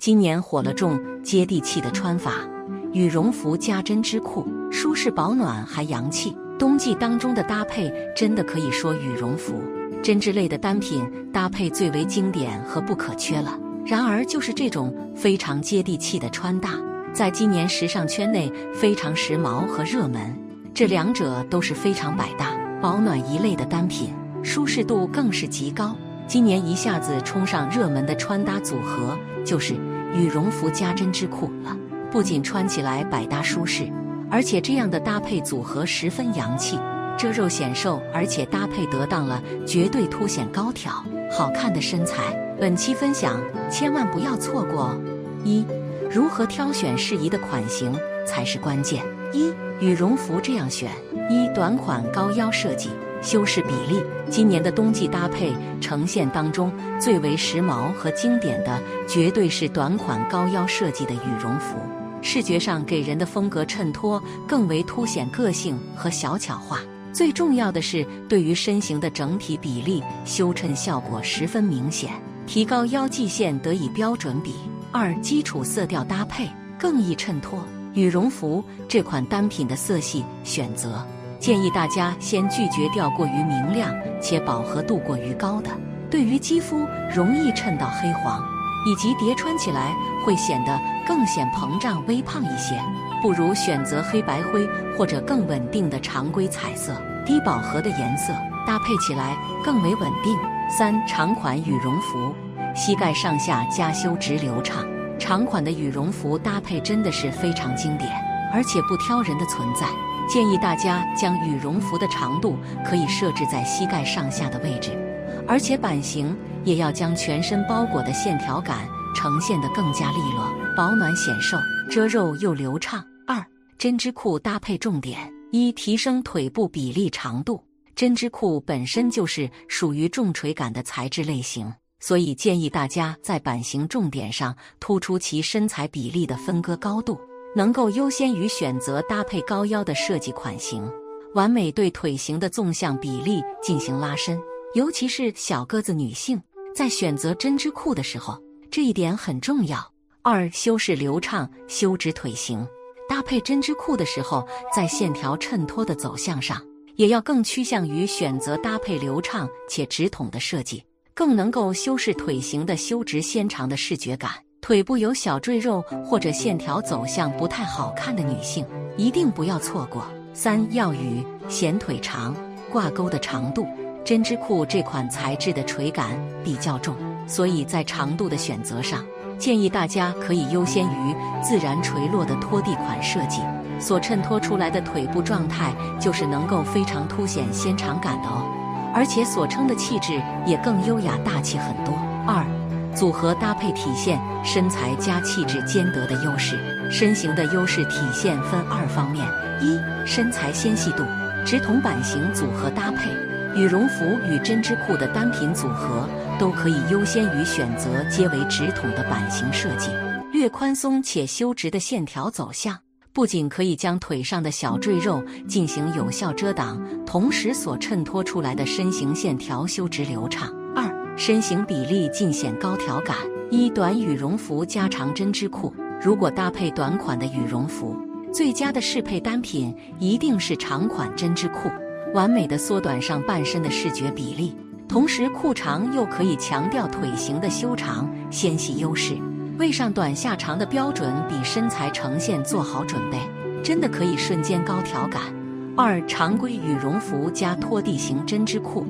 今年火了重接地气的穿法，羽绒服加针织裤，舒适保暖还洋气。冬季当中的搭配真的可以说羽绒服、针织类的单品搭配最为经典和不可缺了。然而，就是这种非常接地气的穿搭，在今年时尚圈内非常时髦和热门。这两者都是非常百搭、保暖一类的单品，舒适度更是极高。今年一下子冲上热门的穿搭组合就是羽绒服加针织裤了。不仅穿起来百搭舒适，而且这样的搭配组合十分洋气，遮肉显瘦，而且搭配得当了，绝对凸显高挑、好看的身材。本期分享千万不要错过哦！一、如何挑选适宜的款型才是关键。一、羽绒服这样选：一、短款高腰设计。修饰比例，今年的冬季搭配呈现当中最为时髦和经典的，绝对是短款高腰设计的羽绒服。视觉上给人的风格衬托更为凸显个性和小巧化。最重要的是，对于身形的整体比例修衬效果十分明显，提高腰际线得以标准比。二、基础色调搭配更易衬托羽绒服这款单品的色系选择。建议大家先拒绝掉过于明亮且饱和度过于高的，对于肌肤容易衬到黑黄，以及叠穿起来会显得更显膨胀微胖一些，不如选择黑白灰或者更稳定的常规彩色、低饱和的颜色，搭配起来更为稳定。三长款羽绒服，膝盖上下加修直流畅，长款的羽绒服搭配真的是非常经典，而且不挑人的存在。建议大家将羽绒服的长度可以设置在膝盖上下的位置，而且版型也要将全身包裹的线条感呈现得更加利落、保暖显瘦、遮肉又流畅。二、针织裤搭配重点：一、提升腿部比例长度。针织裤本身就是属于重垂感的材质类型，所以建议大家在版型重点上突出其身材比例的分割高度。能够优先于选择搭配高腰的设计款型，完美对腿型的纵向比例进行拉伸。尤其是小个子女性在选择针织裤的时候，这一点很重要。二、修饰流畅，修直腿型。搭配针织裤的时候，在线条衬托的走向上，也要更趋向于选择搭配流畅且直筒的设计，更能够修饰腿型的修直纤长的视觉感。腿部有小赘肉或者线条走向不太好看的女性，一定不要错过。三要与显腿长挂钩的长度，针织裤这款材质的垂感比较重，所以在长度的选择上，建议大家可以优先于自然垂落的拖地款设计，所衬托出来的腿部状态就是能够非常凸显纤长感的哦，而且所称的气质也更优雅大气很多。组合搭配体现身材加气质兼得的优势，身形的优势体现分二方面：一、身材纤细度，直筒版型组合搭配，羽绒服与针织裤的单品组合都可以优先于选择皆为直筒的版型设计，略宽松且修直的线条走向，不仅可以将腿上的小赘肉进行有效遮挡，同时所衬托出来的身形线条修直流畅。身形比例尽显高挑感。一短羽绒服加长针织裤，如果搭配短款的羽绒服，最佳的适配单品一定是长款针织裤，完美的缩短上半身的视觉比例，同时裤长又可以强调腿型的修长纤细优势，为上短下长的标准比身材呈现做好准备，真的可以瞬间高挑感。二常规羽绒服加拖地型针织裤。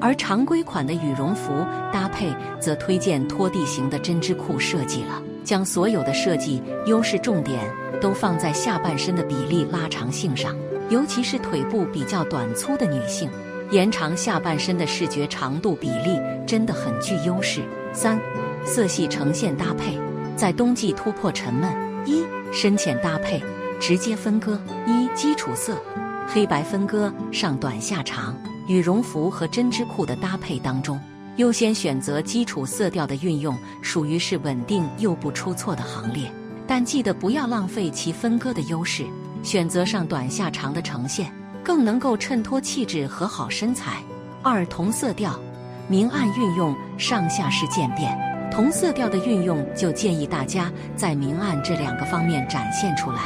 而常规款的羽绒服搭配，则推荐拖地型的针织裤设计了，将所有的设计优势重点都放在下半身的比例拉长性上，尤其是腿部比较短粗的女性，延长下半身的视觉长度比例真的很具优势。三、色系呈现搭配，在冬季突破沉闷。一、深浅搭配，直接分割。一、基础色，黑白分割，上短下长。羽绒服和针织裤的搭配当中，优先选择基础色调的运用，属于是稳定又不出错的行列。但记得不要浪费其分割的优势，选择上短下长的呈现，更能够衬托气质和好身材。二同色调，明暗运用，上下式渐变，同色调的运用就建议大家在明暗这两个方面展现出来，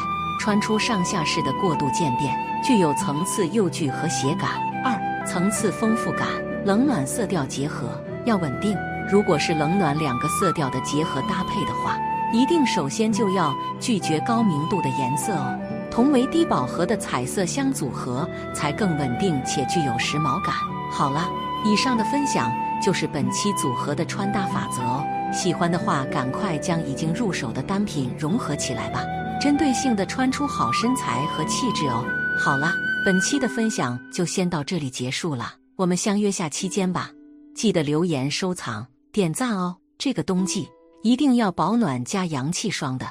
穿出上下式的过渡渐变，具有层次又具和谐感。二、层次丰富感，冷暖色调结合要稳定。如果是冷暖两个色调的结合搭配的话，一定首先就要拒绝高明度的颜色哦，同为低饱和的彩色相组合才更稳定且具有时髦感。好了，以上的分享就是本期组合的穿搭法则哦。喜欢的话，赶快将已经入手的单品融合起来吧，针对性的穿出好身材和气质哦。好了，本期的分享就先到这里结束了，我们相约下期间吧。记得留言、收藏、点赞哦。这个冬季。一定要保暖加洋气双的。